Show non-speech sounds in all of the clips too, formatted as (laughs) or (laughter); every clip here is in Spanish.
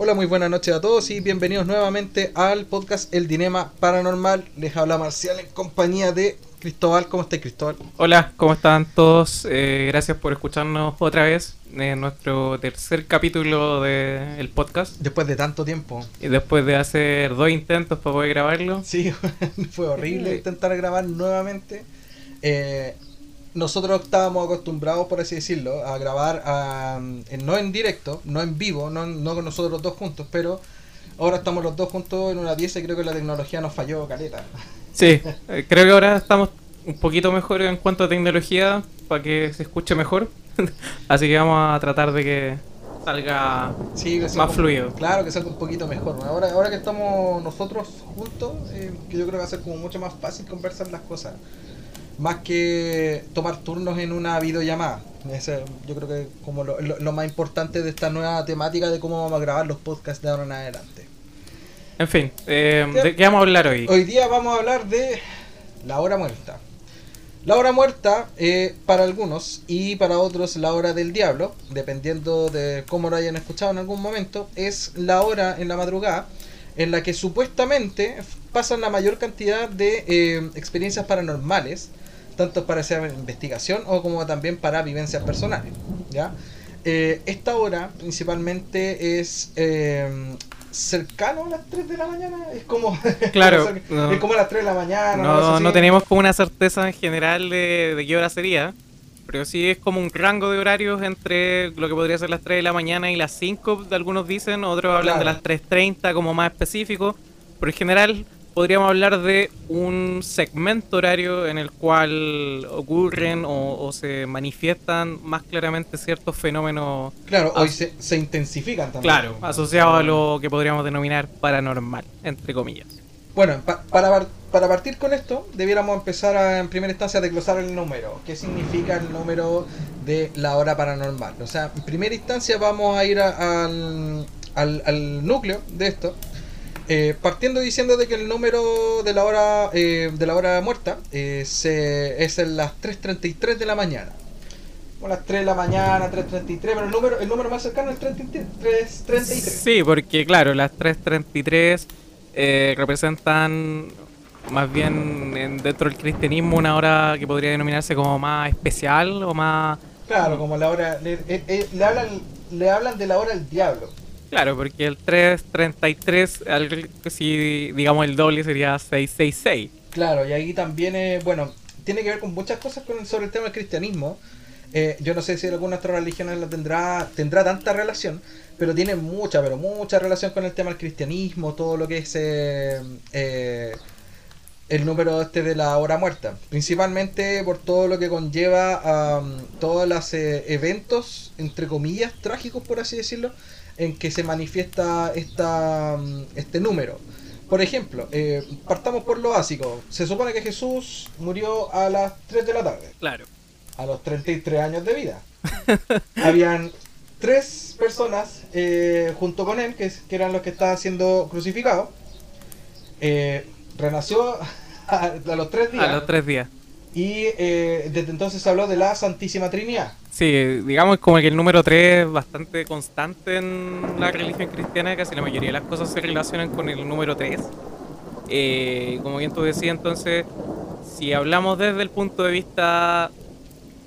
Hola, muy buenas noches a todos y bienvenidos nuevamente al podcast El Dilema Paranormal. Les habla Marcial en compañía de Cristóbal. ¿Cómo estás, Cristóbal? Hola, ¿cómo están todos? Eh, gracias por escucharnos otra vez en nuestro tercer capítulo del podcast. Después de tanto tiempo. Y después de hacer dos intentos para poder grabarlo. Sí, (laughs) fue horrible intentar grabar nuevamente. Eh, nosotros estábamos acostumbrados, por así decirlo, a grabar no en directo, no en vivo, no, no con nosotros los dos juntos, pero ahora estamos los dos juntos en una pieza y creo que la tecnología nos falló, caleta. Sí, eh, creo que ahora estamos un poquito mejor en cuanto a tecnología para que se escuche mejor. (laughs) Así que vamos a tratar de que salga más fluido. Claro, que salga un poquito mejor. Ahora, ahora que estamos nosotros juntos, eh, que yo creo que va a ser como mucho más fácil conversar las cosas más que tomar turnos en una videollamada. Ese, yo creo que como lo, más importante de esta nueva temática de cómo vamos a grabar los podcasts de ahora en adelante. En fin, eh, ¿de qué vamos a hablar hoy? Hoy día vamos a hablar de la hora muerta. La hora muerta, eh, para algunos y para otros la hora del diablo, dependiendo de cómo lo hayan escuchado en algún momento, es la hora en la madrugada en la que supuestamente pasan la mayor cantidad de eh, experiencias paranormales tanto para hacer investigación o como también para vivencias personales. ¿ya? Eh, esta hora principalmente es eh, cercano a las 3 de la mañana, es como, (laughs) claro, es como a las 3 de la mañana. No, no, tenemos como una certeza en general de, de, qué hora sería, pero sí es como un rango de horarios entre lo que podría ser las 3 de la mañana y las 5, algunos dicen, otros hablan de las 3.30 como más específico, pero en general podríamos hablar de un segmento horario en el cual ocurren o, se manifiestan más claramente ciertos fenómenos. Claro, hoy se, se, intensifican también. Claro, asociados a lo que podríamos denominar paranormal, entre comillas. Bueno, para, para partir con esto, debiéramos empezar a, en primera instancia a desglosar el número. ¿Qué significa el número de la hora paranormal? O sea, en primera instancia vamos a ir al, al, al núcleo de esto eh, partiendo diciendo de que el número de la hora eh, de la hora muerta eh, es en las 3.33 de la mañana. O las 3 de la mañana, 3.33, pero el número, el número más cercano es 3.33. Sí, porque claro, las 3.33 representan más bien dentro del cristianismo una hora que podría denominarse como más especial o más... Claro, como la hora... Le, le, hablan, le hablan de la hora del diablo. Claro, porque el 333, si digamos el doble sería 666. Claro, y ahí también, eh, bueno, tiene que ver con muchas cosas con, sobre el tema del cristianismo. Eh, yo no sé si alguna otra religión la tendrá, tendrá tanta relación, pero tiene mucha, pero mucha relación con el tema del cristianismo, todo lo que es eh, el número este de la hora muerta. Principalmente por todo lo que conlleva a todos los eventos, entre comillas, trágicos, por así decirlo, en que se manifiesta esta, mm, este número. Por ejemplo, eh, partamos por lo básico. Se supone que Jesús murió a las 3 de la tarde. Claro. A los 33 años de vida. (laughs) Habían tres personas eh, junto con él, que, eran los que estaban siendo crucificados. Eh, renació (laughs) a, los tres días. A los tres días. Y desde entonces se habló de la Santísima Trinidad. Sí, digamos como que el número 3 es bastante constante en la religión cristiana, casi la mayoría de las cosas se relacionan con el número 3. Eh, como bien tú decías, entonces, si hablamos desde el punto de vista,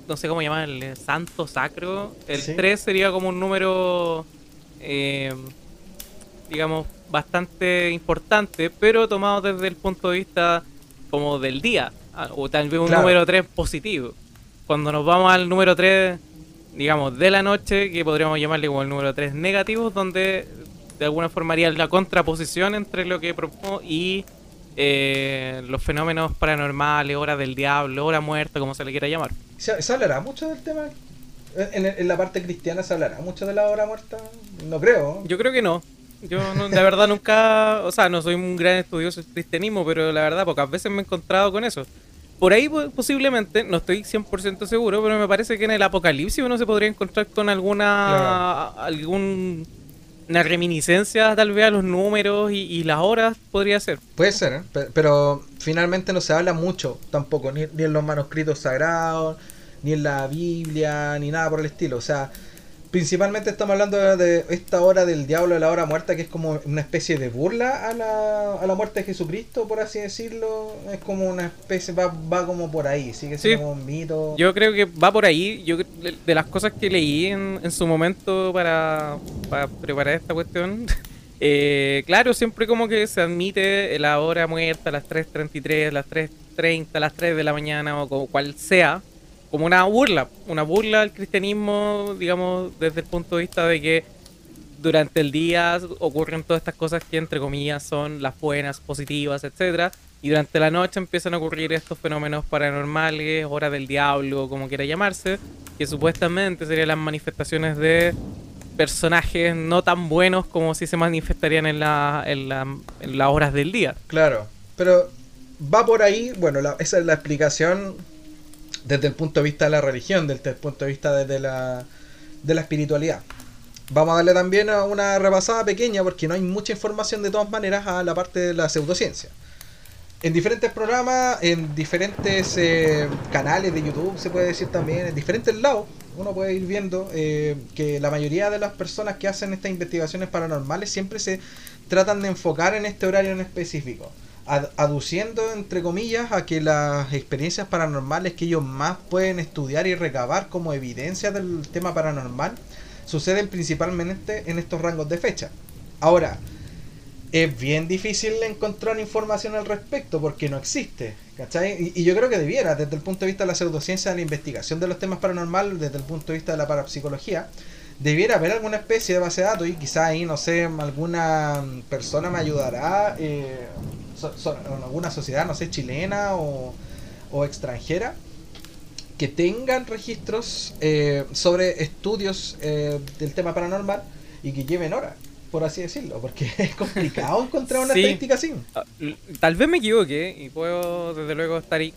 no sé cómo llamarle, santo, sacro, el 3 sería como un número, eh, digamos, bastante importante, pero tomado desde el punto de vista como del día, o tal vez un número 3 positivo cuando nos vamos al número 3, digamos, de la noche, que podríamos llamarle como el número 3 negativo, donde de alguna forma haría la contraposición entre lo que propongo y eh, los fenómenos paranormales, hora del diablo, hora muerta, como se le quiera llamar. ¿Se, hablará mucho del tema? En, la parte cristiana se hablará mucho de la hora muerta? No creo. Yo creo que no. Yo la verdad nunca, o sea, no soy un gran estudioso del cristianismo, pero la verdad pocas veces me he encontrado con eso por ahí posiblemente, no estoy 100% seguro, pero me parece que en el apocalipsis uno se podría encontrar con alguna algún una reminiscencia tal vez a los números y, las horas podría ser. Puede ser, ¿eh? pero finalmente no se habla mucho tampoco, ni, en los manuscritos sagrados, ni en la Biblia, ni nada por el estilo. O sea, Principalmente estamos hablando de esta hora del diablo de la hora muerta, que es como una especie de burla a la, a la muerte de Jesucristo, por así decirlo. Es como una especie, va, va como por ahí, sigue siendo un mito. Yo creo que va por ahí. Yo de las cosas que leí en, en su momento para, para preparar esta cuestión, (laughs) eh, claro, siempre como que se admite la hora muerta, las 3.33, las 3.30, las 3 de la mañana o cual sea como una burla, una burla al cristianismo, digamos, desde el punto de vista de que durante el día ocurren todas estas cosas que entre comillas son las buenas, positivas, etcétera, y durante la noche empiezan a ocurrir estos fenómenos paranormales, hora del diablo, como quiera llamarse, que supuestamente serían las manifestaciones de personajes no tan buenos como si se manifestarían en, la, en, la, en las horas del día. Claro, pero va por ahí, bueno, esa es la explicación desde el punto de vista de la religión, desde el punto de vista de la, de la espiritualidad. Vamos a darle también una repasada pequeña, porque no hay mucha información de todas maneras a la parte de la pseudociencia. En diferentes programas, en diferentes eh, canales de YouTube, se puede decir también, en diferentes lados, uno puede ir viendo eh, que la mayoría de las personas que hacen estas investigaciones paranormales siempre se tratan de enfocar en este horario en específico aduciendo entre comillas a que las experiencias paranormales que ellos más pueden estudiar y recabar como evidencia del tema paranormal suceden principalmente en estos rangos de fecha. Ahora, es bien difícil encontrar información al respecto porque no existe. ¿cachai? Y, yo creo que debiera, desde el punto de vista de la pseudociencia, de la investigación de los temas paranormales, desde el punto de vista de la parapsicología, debiera haber alguna especie de base de datos y quizá ahí, no sé, alguna persona me ayudará eh, alguna sociedad, no sé, chilena o, extranjera, que tengan registros eh, sobre estudios eh, del tema paranormal y que lleven horas, por así decirlo, porque (laughs) es complicado encontrar una estadística así. Ah, tal vez me equivoque y puedo desde luego estar eh,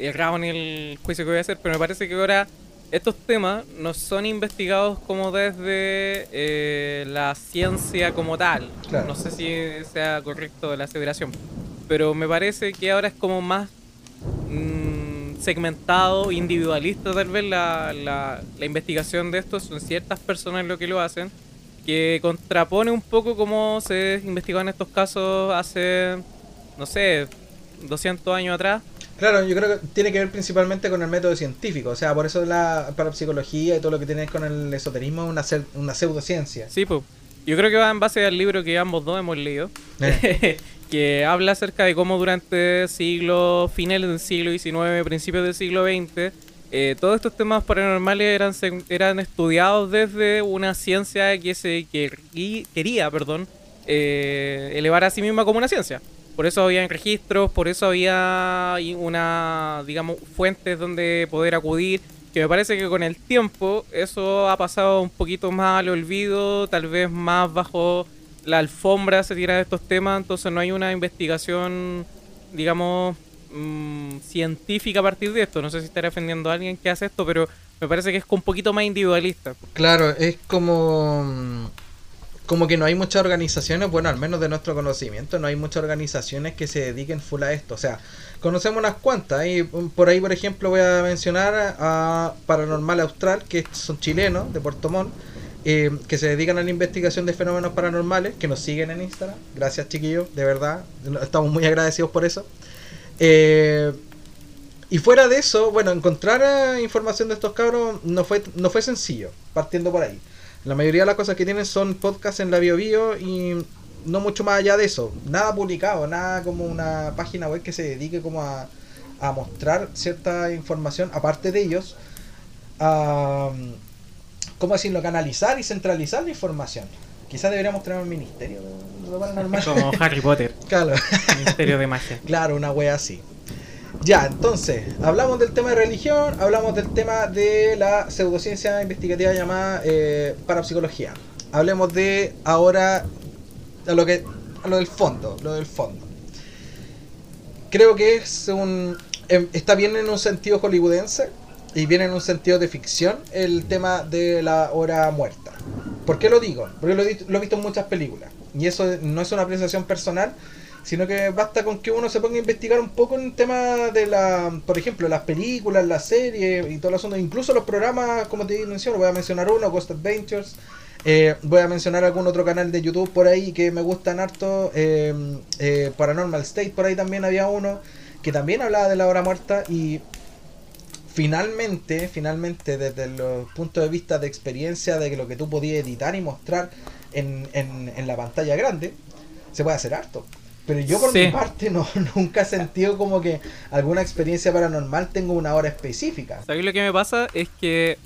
errado en el juicio que voy a hacer, pero me parece que ahora estos temas no son investigados como desde eh, la ciencia como tal. No sé si sea correcto la aseveración, pero me parece que ahora es como más mm, segmentado, individualista tal vez la, la, investigación de esto. Son ciertas personas lo que lo hacen, que contrapone un poco cómo se investigó en estos casos hace, no sé, 200 años atrás Claro, yo creo que tiene que ver principalmente con el método científico, o sea, por eso la parapsicología y todo lo que tiene con el esoterismo es una, una pseudociencia. Sí, pues. Yo creo que va en base al libro que ambos dos hemos leído, eh. (laughs) que habla acerca de cómo durante siglos, finales del siglo XIX, principios del siglo XX, eh, todos estos temas paranormales eran, eran estudiados desde una ciencia que se quería perdón, eh, elevar a sí misma como una ciencia. Por eso había registros, por eso había una, digamos, fuentes donde poder acudir. Que me parece que con el tiempo eso ha pasado un poquito más al olvido, tal vez más bajo la alfombra se tiran estos temas, entonces no hay una investigación, digamos, mm, científica a partir de esto. No sé si estaré defendiendo a alguien que hace esto, pero me parece que es un poquito más individualista. Claro, es como como que no hay muchas organizaciones, bueno, al menos de nuestro conocimiento, no hay muchas organizaciones que se dediquen full a esto. O sea, conocemos unas cuantas. Y por ahí, por ejemplo, voy a mencionar a Paranormal Austral, que son chilenos, de Puerto Montt, eh, que se dedican a la investigación de fenómenos paranormales, que nos siguen en Instagram. Gracias, chiquillos, de verdad. Estamos muy agradecidos por eso. Eh, y fuera de eso, bueno, encontrar eh, información de estos cabros no fue, no fue sencillo, partiendo por ahí. La mayoría de las cosas que tienen son podcasts en la BioBio y no mucho más allá de eso. Nada publicado, nada como una página web que se dedique como a, mostrar cierta información, aparte de ellos, a, ¿cómo decirlo? Canalizar y centralizar la información. Quizás deberíamos tener un ministerio de Como Harry Potter. (laughs) Claro. Ministerio de magia. Claro, una wea así. Ya, entonces, hablamos del tema de religión, hablamos del tema de la pseudociencia investigativa llamada eh, parapsicología. Hablemos de ahora a lo que a lo del fondo, lo del fondo. Creo que es un em, está bien en un sentido hollywoodense y bien en un sentido de ficción el tema de la hora muerta. ¿Por qué lo digo? Porque lo, lo he visto en muchas películas y eso no es una apreciación personal, sino que basta con que uno se ponga a investigar un poco en el tema de la, por ejemplo, las películas, las series y todo el asunto, incluso los programas, como te menciono, voy a mencionar uno, Ghost Adventures, eh, voy a mencionar algún otro canal de YouTube por ahí que me gustan harto, eh, eh, Paranormal State, por ahí también había uno que también hablaba de la hora muerta y finalmente, finalmente desde los puntos de vista de experiencia de lo que tú podías editar y mostrar en, en, en la pantalla grande, se puede hacer harto. Pero yo por mi parte no, (laughs) nunca he sentido como que alguna experiencia paranormal tenga una hora específica. ¿Sabes lo que me pasa? Es que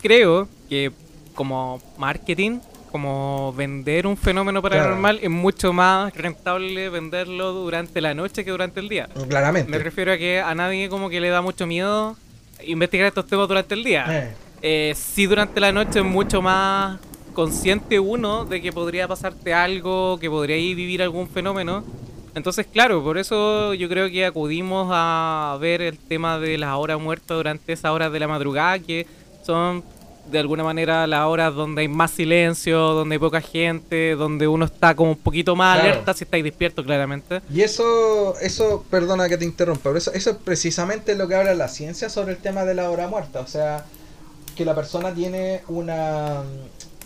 creo que como marketing, como vender un fenómeno paranormal es mucho más rentable venderlo durante la noche que durante el día. Claramente. Me refiero a que a nadie como que le da mucho miedo investigar estos temas durante el día. Eh. Eh, sí durante la noche es mucho más consciente uno de que podría pasarte algo, que podría vivir algún fenómeno entonces, claro, por eso yo creo que acudimos a ver el tema de las horas muertas durante esas horas de la madrugada, que son de alguna manera las horas donde hay más silencio, donde hay poca gente, donde uno está como un poquito más alerta si estáis despiertos claramente. Y eso, eso, perdona que te interrumpa, pero eso, eso es precisamente lo que habla la ciencia sobre el tema de la hora muerta. O sea, que la persona tiene una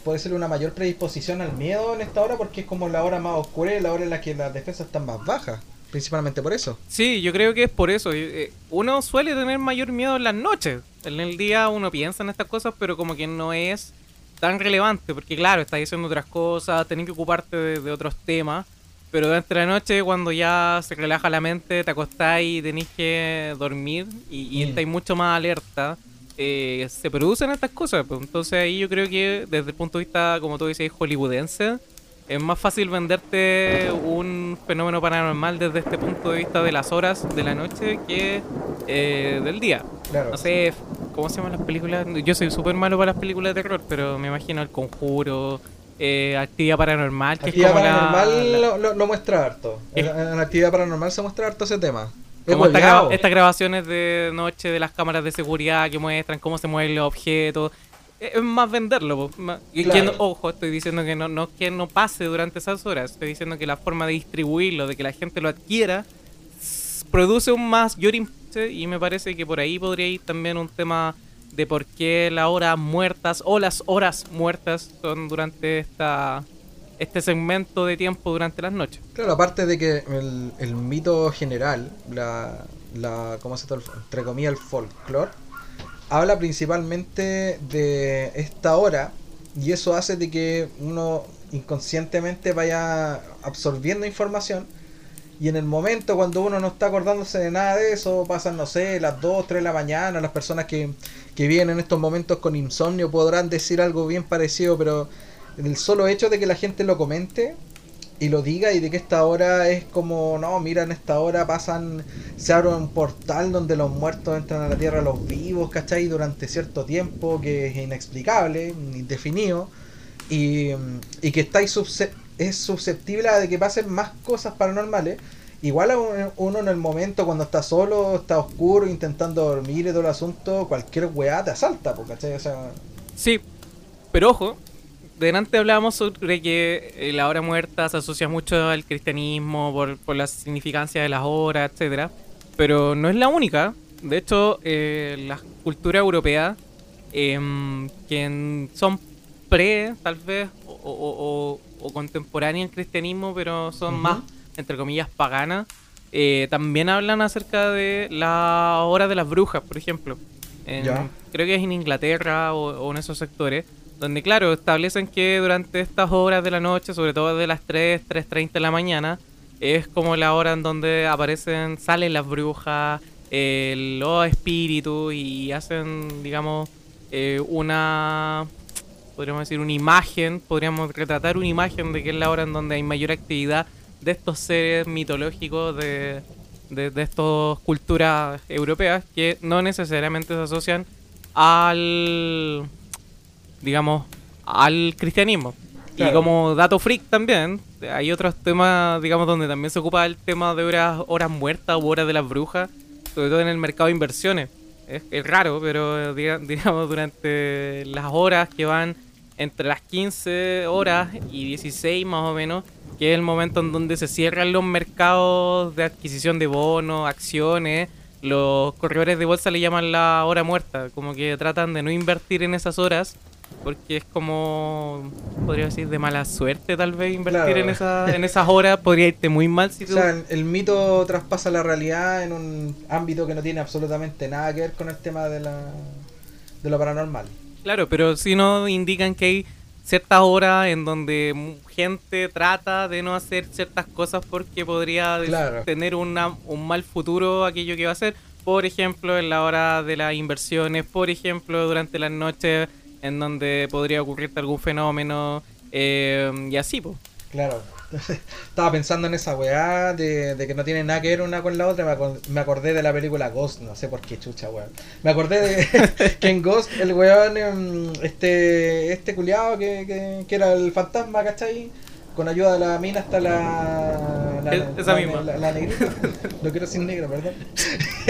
puede ser una mayor predisposición al miedo en esta hora porque es como la hora más oscura y la hora en la que las defensas están más bajas. Principalmente por eso. Sí, yo creo que es por eso. Eh, uno suele tener mayor miedo en las noches. En el día uno piensa en estas cosas, pero como que no es tan relevante. Porque claro, estás diciendo otras cosas, tenés que ocuparte de, otros temas. Pero durante la noche, cuando ya se relaja la mente, te acostáis y tenéis que dormir y, y mm. estáis mucho más alerta eh, se producen estas cosas. Pues. Entonces ahí yo creo que desde el punto de vista, como tú dices, hollywoodense, es más fácil venderte un fenómeno paranormal desde este punto de vista de las horas de la noche que eh, del día. No sé, ¿cómo se llaman las películas? Yo soy súper malo para las películas de terror, pero me imagino El Conjuro, eh, Actividad Paranormal, que actividad paranormal Lo, muestra harto. En, en, Actividad Paranormal se muestra harto ese tema. Como estas grabaciones de noche de las cámaras de seguridad que muestran cómo se mueven los objetos. Es más venderlo. ojo, estoy diciendo que no, no que no pase durante esas horas. Estoy diciendo que la forma de distribuirlo, de que la gente lo adquiera, produce un más y me parece que por ahí podría ir también un tema de por qué las horas muertas o las horas muertas son durante esta este segmento de tiempo durante las noches. Claro, aparte de que el, el mito general, la, la ¿cómo se llama? Entre comillas, el folclore, habla principalmente de esta hora y eso hace de que uno inconscientemente vaya absorbiendo información y en el momento cuando uno no está acordándose de nada de eso, pasan, no sé, las 2, 3 de la mañana, las personas que, que vienen en estos momentos con insomnio podrán decir algo bien parecido, pero el solo hecho de que la gente lo comente y lo diga y de que esta hora es como, no, mira, en esta hora pasan, se abre un portal donde los muertos entran a la tierra los vivos, ¿cachai? Durante cierto tiempo que es inexplicable, indefinido, y, y que estáis es susceptible a de que pasen más cosas paranormales. Igual uno en el momento cuando está solo, está oscuro, intentando dormir y todo el asunto, cualquier weá te asalta, ¿cachai? O sea... Sí, pero ojo, delante hablábamos sobre que eh, la hora muerta se asocia mucho al cristianismo por, la significancia de las horas, etcétera, pero no es la única. De hecho, eh, las culturas europeas, em, que son pre, tal vez, o, contemporáneas al cristianismo, pero son más, entre comillas, paganas, eh, también hablan acerca de la hora de las brujas, por ejemplo. creo que es en Inglaterra o en esos sectores donde claro, establecen que durante estas horas de la noche, sobre todo de las 3, 3.30 de la mañana, es como la hora en donde aparecen, salen las brujas, los espíritus y hacen, digamos, eh, una, podríamos decir, una imagen, podríamos retratar una imagen de que es la hora en donde hay mayor actividad de estos seres mitológicos de, de, de estas culturas europeas que no necesariamente se asocian al digamos, al cristianismo. Y como dato freak también, hay otros temas, digamos, donde también se ocupa el tema de horas, horas muertas o horas de las brujas, sobre todo en el mercado de inversiones. Es, raro, pero (laughs) digamos, durante las horas que van entre las 15 horas y 16 más o menos, que es el momento en donde se cierran los mercados de adquisición de bonos, acciones. Los corredores de bolsa le llaman la hora muerta, como que tratan de no invertir en esas horas porque es como podría decir de mala suerte tal vez invertir en esa en esas horas. (laughs) Podría irte muy mal si o sea el, mito traspasa la realidad en un ámbito que no tiene absolutamente nada que ver con el tema de la de lo paranormal. Claro pero si no indican que hay ciertas horas en donde gente trata de no hacer ciertas cosas porque podría tener una, un mal futuro aquello que va a hacer por ejemplo en la hora de las inversiones por ejemplo durante las noches en donde podría ocurrirte algún fenómeno eh, y así, pues. Claro. (laughs) Estaba pensando en esa weá de, que no tiene nada que ver una con la otra. Me acordé de la película Ghost, no sé por qué chucha, weón. Me acordé de (laughs) que en Ghost el weón, em, este, este culiado que, que, que, era el fantasma, ¿cachai? Con ayuda de la mina hasta la. la Esa misma. La, negrita. (laughs) Lo quiero sin negra, perdón.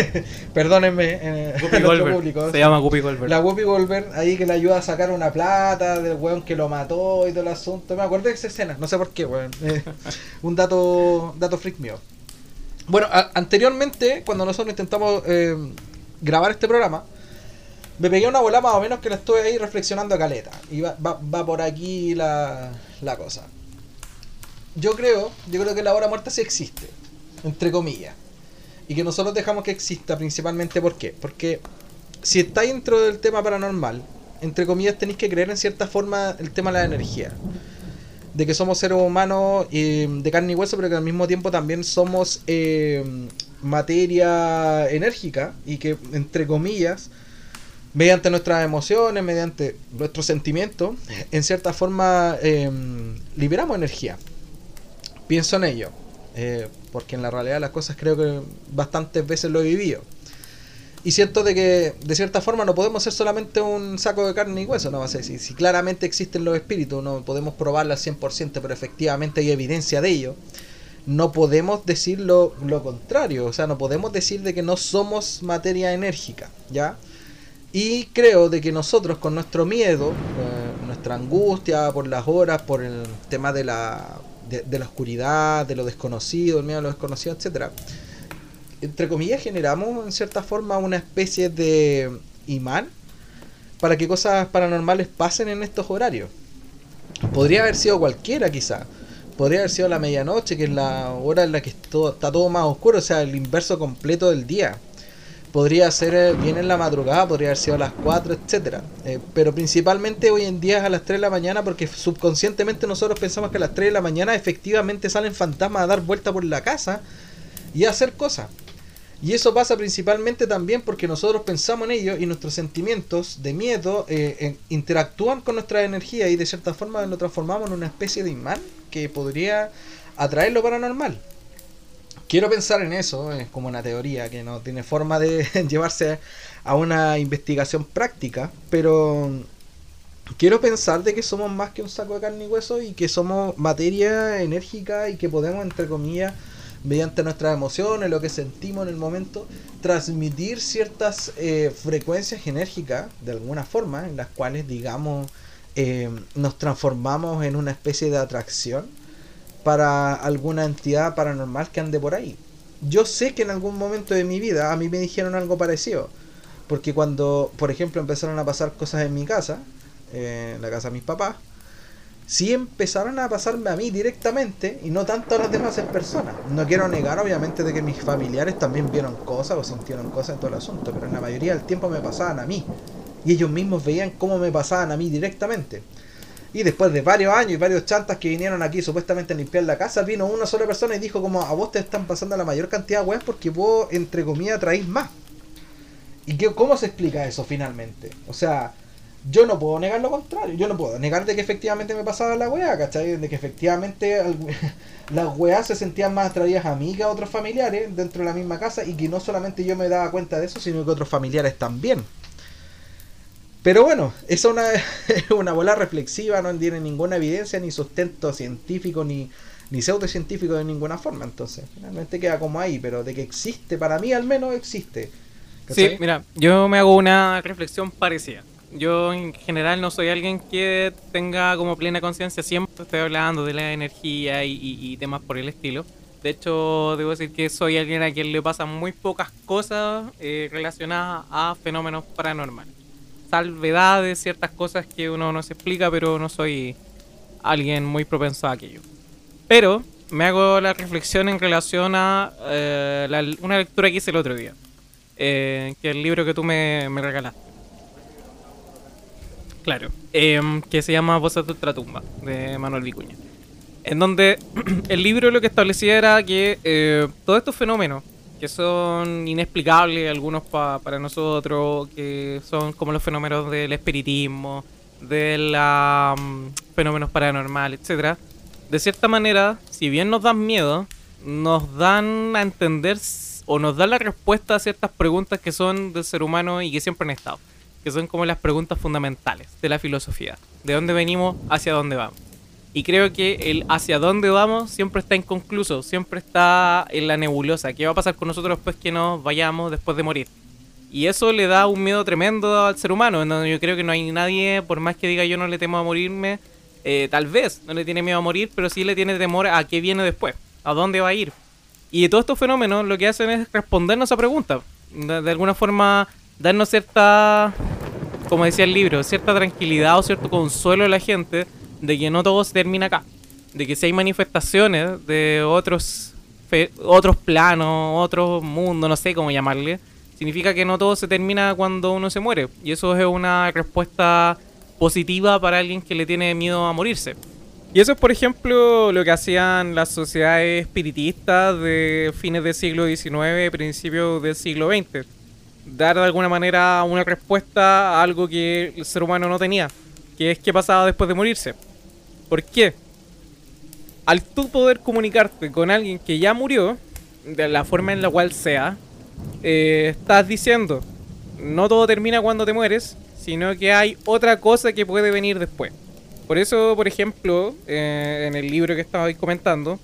(laughs) Perdónenme. Eh, público. Se llama Guppy Goldberg. La Guppy Goldberg, ahí que le ayuda a sacar una plata del weón que lo mató y todo el asunto. Me acuerdo de esa escena, no sé por qué, weón. Eh, (laughs) un dato, dato freak mío. Bueno, anteriormente, cuando nosotros intentamos eh, grabar este programa, me pegué una bola más o menos que la estuve ahí reflexionando a caleta. Y va, va, va por aquí la, la cosa yo creo, yo creo que la hora muerta sí existe, entre comillas. Y que nosotros dejamos que exista principalmente ¿por qué? Porque si estáis dentro del tema paranormal, entre comillas tenéis que creer en cierta forma el tema de la energía. De que somos seres humanos eh, de carne y hueso, pero que al mismo tiempo también somos eh, materia enérgica y que, entre comillas, mediante nuestras emociones, mediante nuestros sentimientos, en cierta forma eh, liberamos energía pienso en ello. Eh, porque en la realidad las cosas creo que bastantes veces lo he vivido. Y siento de que de cierta forma no podemos ser solamente un saco de carne y hueso, no va a ser si, claramente existen los espíritus, no podemos probarlo al 100%, pero efectivamente hay evidencia de ello. No podemos decir lo, contrario, o sea, no podemos decir de que no somos materia enérgica, ¿ya? Y creo de que nosotros con nuestro miedo, eh, nuestra angustia por las horas, por el tema de la de, la oscuridad, de lo desconocido, el miedo a lo desconocido, etcétera, entre comillas generamos en cierta forma una especie de imán para que cosas paranormales pasen en estos horarios. Podría haber sido cualquiera quizá. Podría haber sido la medianoche, que es la hora en la que está todo más oscuro, o sea, el inverso completo del día podría ser eh, bien en la madrugada, podría haber sido a las 4, etcétera. Eh, pero principalmente hoy en día es a las 3 de la mañana porque subconscientemente nosotros pensamos que a las 3 de la mañana efectivamente salen fantasmas a dar vuelta por la casa y a hacer cosas. Y eso pasa principalmente también porque nosotros pensamos en ello y nuestros sentimientos de miedo eh, interactúan con nuestra energía y de cierta forma lo transformamos en una especie de imán que podría atraer lo paranormal. Quiero pensar en eso, es como una teoría que no tiene forma de (laughs) llevarse a una investigación práctica, pero quiero pensar de que somos más que un saco de carne y hueso y que somos materia enérgica y que podemos, entre comillas, mediante nuestras emociones, lo que sentimos en el momento, transmitir ciertas eh, frecuencias enérgicas de alguna forma, en las cuales, digamos, eh, nos transformamos en una especie de atracción para alguna entidad paranormal que ande por ahí. Yo sé que en algún momento de mi vida a mí me dijeron algo parecido. Porque cuando, por ejemplo, empezaron a pasar cosas en mi casa, eh, en la casa de mis papás, sí empezaron a pasarme a mí directamente y no tanto a las demás personas. No quiero negar, obviamente, de que mis familiares también vieron cosas o sintieron cosas en todo el asunto, pero en la mayoría del tiempo me pasaban a mí. Y ellos mismos veían cómo me pasaban a mí directamente. Y después de varios años y varios chantas que vinieron aquí supuestamente a limpiar la casa, vino una sola persona y dijo como a vos te están pasando la mayor cantidad de weas porque vos entre comillas traís más. ¿Y qué, cómo se explica eso finalmente? O sea, yo no puedo negar lo contrario. Yo no puedo negar de que efectivamente me pasaba la wea, ¿cachai? De que efectivamente (laughs) las weas se sentían más atraídas a mí que a otros familiares dentro de la misma casa y que no solamente yo me daba cuenta de eso, sino que otros familiares también. Pero bueno, es una, (laughs) una bola reflexiva, no tiene ninguna evidencia ni sustento científico ni, ni pseudocientífico de ninguna forma. Entonces, finalmente queda como ahí, pero de que existe, para mí al menos existe. Sí, mira, yo me hago una reflexión parecida. Yo en general no soy alguien que tenga como plena conciencia, siempre estoy hablando de la energía y, y, temas por el estilo. De hecho, debo decir que soy alguien a quien le pasan muy pocas cosas eh, relacionadas a fenómenos paranormales. Salvedades, ciertas cosas que uno no se explica, pero no soy alguien muy propenso a aquello. Pero me hago la reflexión en relación a eh, una lectura que hice el otro día, eh, que es el libro que tú me, me regalaste. Claro, em, que se llama Voces de Ultratumba, de Manuel Vicuña. En donde (clears throat) el libro lo que establecía era que eh, todos estos fenómenos, que son inexplicables, algunos para nosotros, que son como los fenómenos del espiritismo, de los mm, fenómenos paranormales, etcétera, de cierta manera, si bien nos dan miedo, nos dan a entender o nos dan la respuesta a ciertas preguntas que son del ser humano y que siempre han estado, que son como las preguntas fundamentales de la filosofía, de dónde venimos, hacia dónde vamos. Y creo que el hacia dónde vamos siempre está inconcluso, siempre está en la nebulosa. ¿Qué va a pasar con nosotros después que nos vayamos, después de morir? Y eso le da un miedo tremendo al ser humano. yo creo que no hay nadie, por más que diga yo no le temo a morirme, eh, tal vez no le tiene miedo a morir, pero sí le tiene temor a qué viene después, a dónde va a ir. Y todos estos fenómenos lo que hacen es respondernos a preguntas. De, alguna forma, darnos cierta, como decía el libro, cierta tranquilidad o cierto consuelo a la gente de que no todo se termina acá. De que si hay manifestaciones de otros, otros planos, otros mundos, no sé cómo llamarle, significa que no todo se termina cuando uno se muere. Y eso es una respuesta positiva para alguien que le tiene miedo a morirse. Y eso es, por ejemplo, lo que hacían las sociedades espiritistas de fines del siglo XIX, principios del siglo XX. Dar de alguna manera una respuesta a algo que el ser humano no tenía, que es qué pasaba después de morirse. ¿Por qué? Al tú poder comunicarte con alguien que ya murió, de la forma en la cual sea, eh, estás diciendo, no todo termina cuando te mueres, sino que hay otra cosa que puede venir después. Por eso, por ejemplo, eh, en el libro que estaba comentando,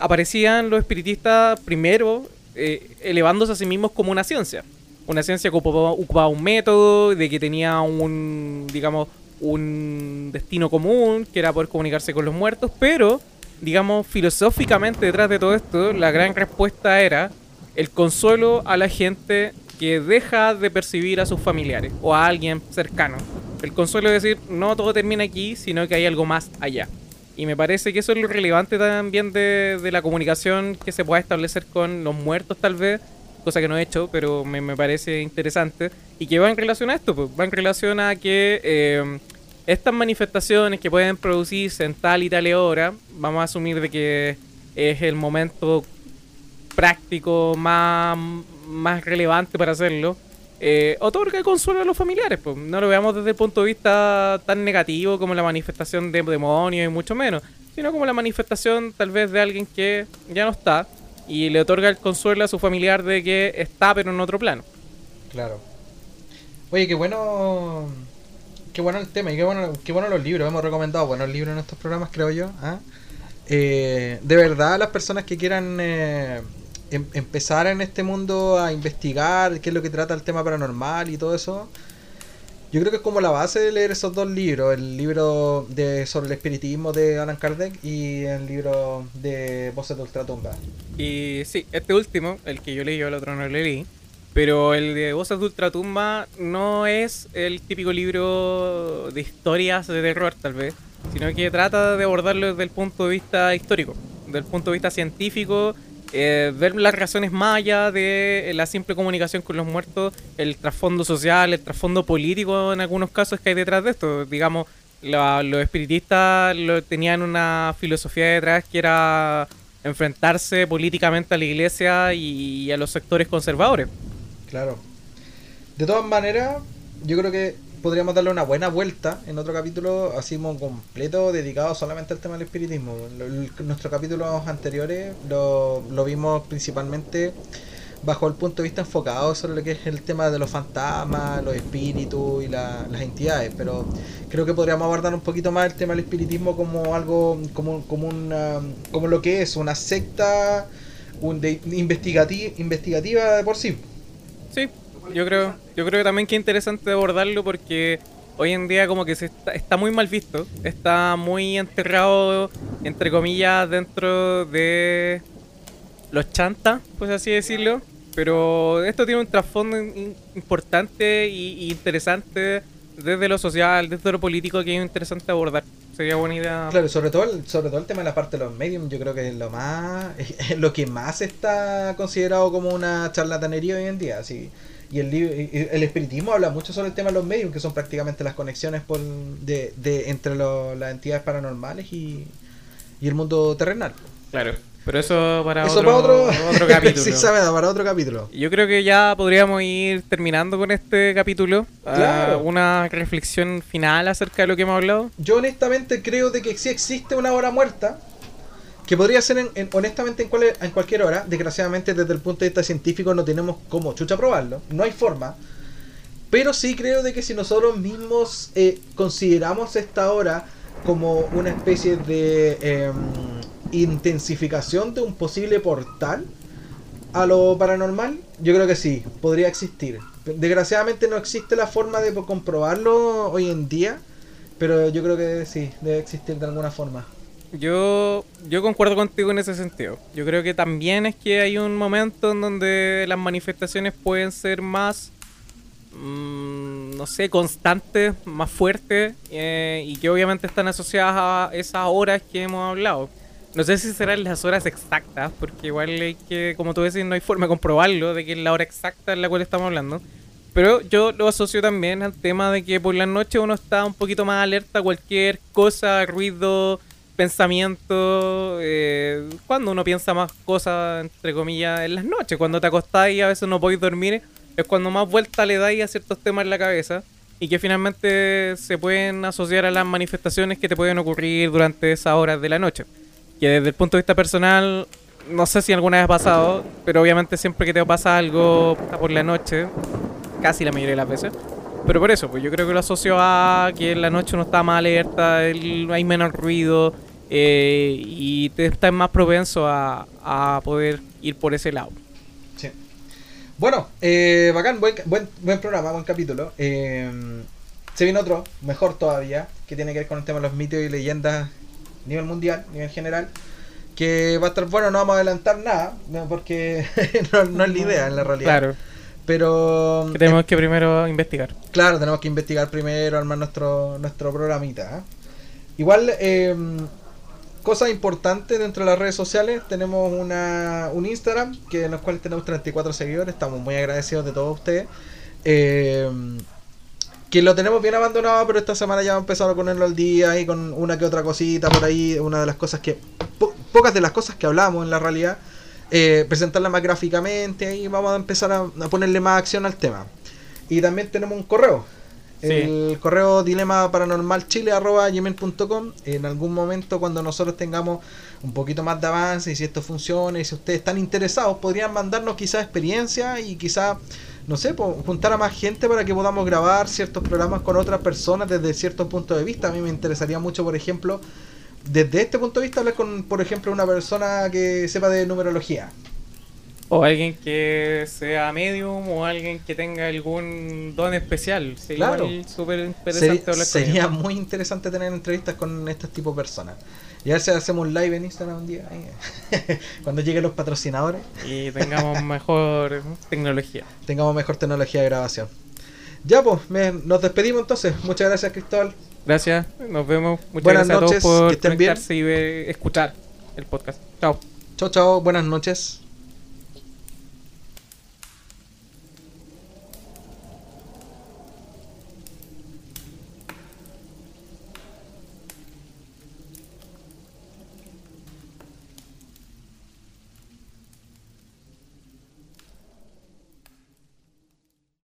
aparecían los espiritistas primero eh, elevándose a sí mismos como una ciencia. Una ciencia que ocupaba, un método, de que tenía un, digamos, un destino común, que era poder comunicarse con los muertos, pero, digamos, filosóficamente detrás de todo esto, la gran respuesta era el consuelo a la gente que deja de percibir a sus familiares o a alguien cercano. El consuelo es decir, no todo termina aquí, sino que hay algo más allá. Y me parece que eso es lo relevante también de, la comunicación que se pueda establecer con los muertos tal vez, cosa que no he hecho, pero me, parece interesante. Y que va en relación a esto, pues, va en relación a que eh, estas manifestaciones que pueden producirse en tal y tal hora, vamos a asumir de que es el momento práctico más, más relevante para hacerlo, eh, otorga consuelo a los familiares. Pues. No lo veamos desde el punto de vista tan negativo como la manifestación de demonios y mucho menos, sino como la manifestación tal vez de alguien que ya no está y le otorga el consuelo a su familiar de que está pero en otro plano. Claro. Oye, qué bueno qué bueno el tema y qué bueno, qué bueno los libros. Hemos recomendado buenos libros en estos programas, creo yo. ¿ah? Eh, de verdad, las personas que quieran eh, Em, empezar en este mundo a investigar qué es lo que trata el tema paranormal y todo eso, yo creo que es como la base de leer esos dos libros, el libro de sobre el espiritismo de Alan Kardec y el libro de Voces de Ultratumba. Y sí, este último, el que yo leí, yo el otro no lo leí, pero el de Voces de Ultratumba no es el típico libro de historias de terror, tal vez, sino que trata de abordarlo desde el punto de vista histórico, desde el punto de vista científico eh, ver las razones más allá de la simple comunicación con los muertos, el trasfondo social, el trasfondo político en algunos casos que hay detrás de esto. Digamos, los espiritistas lo, tenían una filosofía detrás que era enfrentarse políticamente a la iglesia y a los sectores conservadores. Claro. De todas maneras, yo creo que podríamos darle una buena vuelta en otro capítulo así como completo dedicado solamente al tema del espiritismo. nuestros capítulos anteriores lo, vimos principalmente bajo el punto de vista enfocado sobre lo que es el tema de los fantasmas, los espíritus y las entidades, pero creo que podríamos abordar un poquito más el tema del espiritismo como algo, como, como, una, como lo que es una secta un de, investigativa, investigativa de por sí. Sí, Yo creo, yo creo también que es interesante abordarlo porque hoy en día como que se está, está muy mal visto, está muy enterrado, entre comillas, dentro de los chantas, pues así decirlo. Pero esto tiene un trasfondo importante y interesante desde lo social, desde lo político, que es interesante abordar. Sería buena idea. Claro, sobre todo, el, sobre todo el tema de la parte de los mediums, yo creo que es lo más, (laughs) es lo que más está considerado como una charlatanería hoy en día, así. Y el, el espiritismo habla mucho sobre el tema de los mediums, que son prácticamente las conexiones por, de, de, entre lo- las entidades paranormales y, y el mundo terrenal. Claro. Pero eso para Eso otro, para otro, otro (laughs) capítulo. sí, sabe, para otro capítulo. Yo creo que ya podríamos ir terminando con este capítulo. Ah, Claro. una reflexión final acerca de lo que hemos hablado. Yo honestamente creo de que sí existe una hora muerta, que podría ser en, en- honestamente en, cual- en cualquier hora. Desgraciadamente desde el punto de vista científico no tenemos como chucha probarlo, no hay forma. Pero sí creo de que si nosotros mismos eh, consideramos esta hora como una especie de em, intensificación de un posible portal a lo paranormal, yo creo que sí, podría existir. Desgraciadamente no existe la forma de comprobarlo hoy en día, pero yo creo que sí, debe existir de alguna forma. Yo, yo concuerdo contigo en ese sentido. Yo creo que también es que hay un momento en donde las manifestaciones pueden ser más, mm, no sé, constantes, más fuertes eh, y que obviamente están asociadas a esas horas que hemos hablado. No sé si serán las horas exactas, porque igual hay que, como tú decís, no hay forma de comprobarlo de que es la hora exacta en la cual estamos hablando. Pero yo lo asocio también al tema de que por la noche uno está un poquito más alerta a cualquier cosa, ruido, pensamiento. eh, cuando uno piensa más cosas, entre comillas, en las noches, cuando te acostáis y a veces no podéis dormir, es cuando más vuelta le dais a ciertos temas en la cabeza y que finalmente se pueden asociar a las manifestaciones que te pueden ocurrir durante esas horas de la noche. Que desde el punto de vista personal, no sé si alguna vez ha pasado, pero obviamente siempre que te pasa algo puta, por la noche, casi la mayoría de las veces. Pero por eso, pues yo creo que lo asocio a que en la noche uno está más alerta, hay menos ruido eh, y te estás más propenso a, a poder ir por ese lado. Sí. Bueno, eh, bacán, buen, buen, buen programa, buen capítulo. Eh, se viene otro, mejor todavía, que tiene que ver con el tema de los mitos y leyendas nivel mundial, nivel general. Que va a estar bueno, no vamos a adelantar nada, porque (laughs) no, no es la idea en la realidad. Claro, Pero que tenemos que primero investigar. Claro, tenemos que investigar primero, armar nuestro, nuestro programita. ¿eh? Igual, eh, cosas importantes dentro de las redes sociales, tenemos una, un Instagram, que en el cual tenemos 34 seguidores, estamos muy agradecidos de todos ustedes. Eh, que lo tenemos bien abandonado, pero esta semana ya hemos empezado a ponerlo al día y con una que otra cosita por ahí, una de las cosas que, po- pocas de las cosas que hablamos en la realidad, eh, presentarla más gráficamente y vamos a empezar a, a ponerle más acción al tema. Y también tenemos un correo. Sí. El correo dilema paranormal chile gmail.com en algún momento cuando nosotros tengamos un poquito más de avance y si esto funciona y si ustedes están interesados podrían mandarnos quizás experiencia y quizás no sé juntar a más gente para que podamos grabar ciertos programas con otras personas desde cierto punto de vista. A mí me interesaría mucho por ejemplo desde este punto de vista hablar con por ejemplo una persona que sepa de numerología O alguien que sea medium o alguien que tenga algún don especial. Sería Claro. súper interesante Sería, hablar sería muy interesante tener entrevistas con estos tipos de personas. Y a ver si hacemos un live en Instagram un día. (laughs) Cuando lleguen los patrocinadores, y tengamos (laughs) mejor tecnología. tengamos mejor tecnología de grabación. Ya, pues, me- nos despedimos entonces. Muchas gracias, Cristóbal. Gracias, nos vemos. Muchas Buenas gracias noches, a todos por que estén bien. y escuchar el podcast. Chao. Chao, chao. Buenas noches.